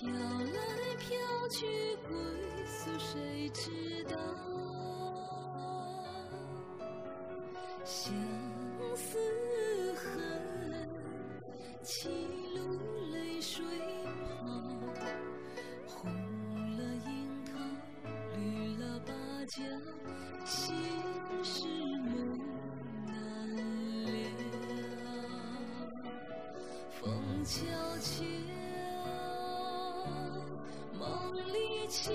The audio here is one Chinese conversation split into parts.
飘来飘去归宿，谁知道？相思恨，歧路泪水旁，红了樱桃，绿了芭蕉，心事梦难了。风悄悄，梦里清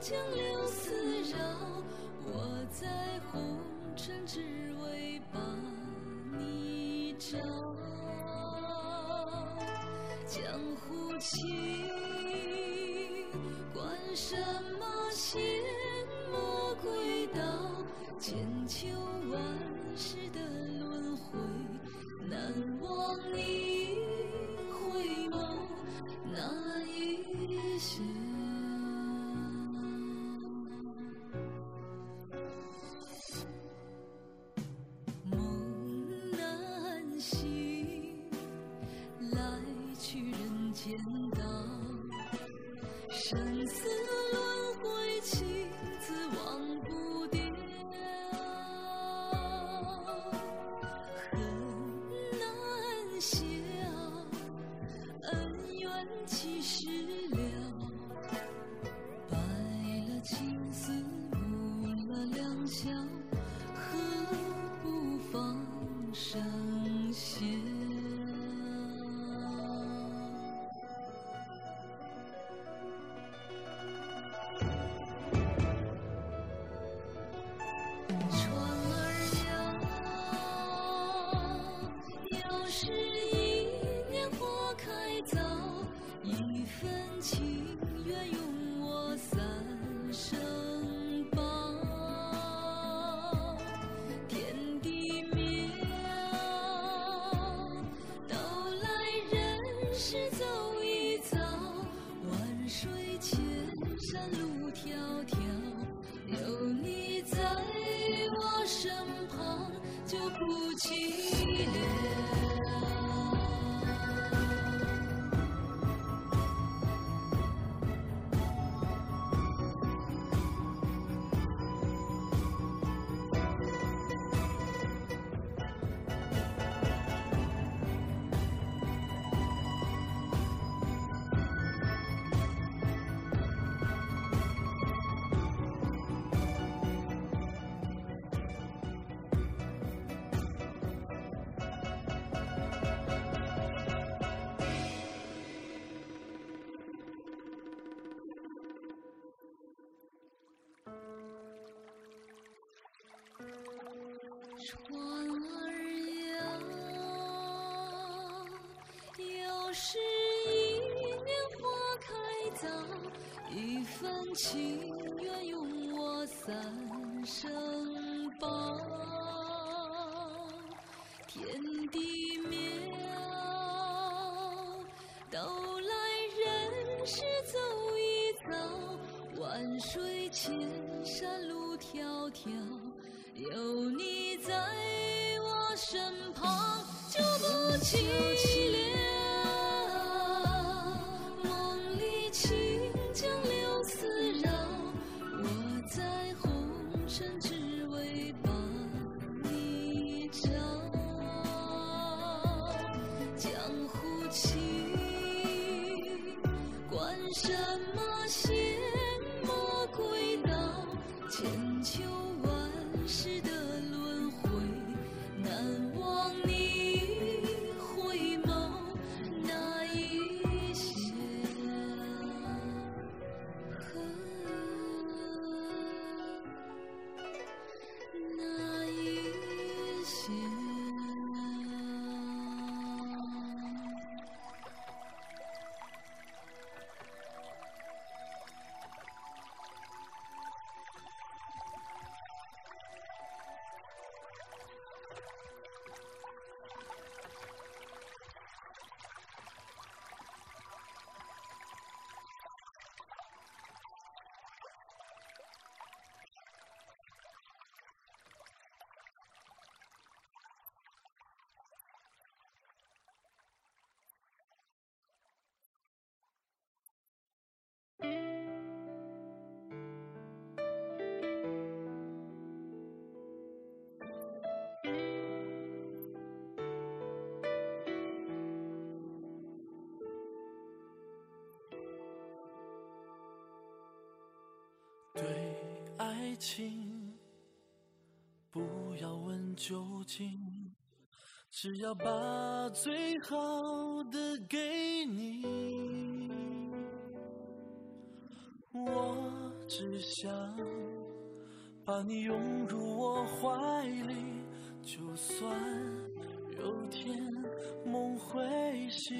江柳丝绕，我在红尘只为把你找。江湖情，管什么仙魔鬼道，千秋万世的轮回，难忘你一份情缘用我三生报。天地渺，都来人世走一遭，万水千山路迢迢。有你在我身旁，就不寂爱情，不要问究竟，只要把最好的给你。我只想把你拥入我怀里，就算有天梦会醒。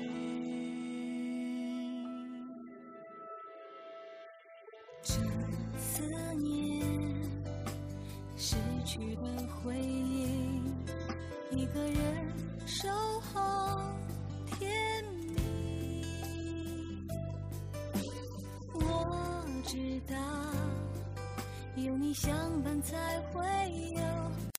这思念，失去的回忆，一个人守候甜蜜。我知道，有你相伴才会有。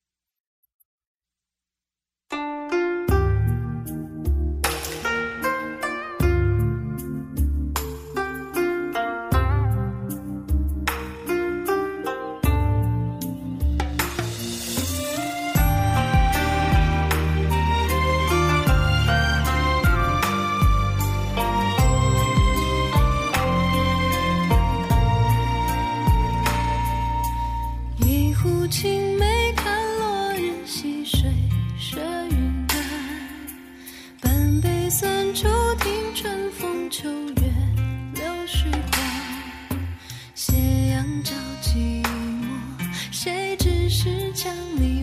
想你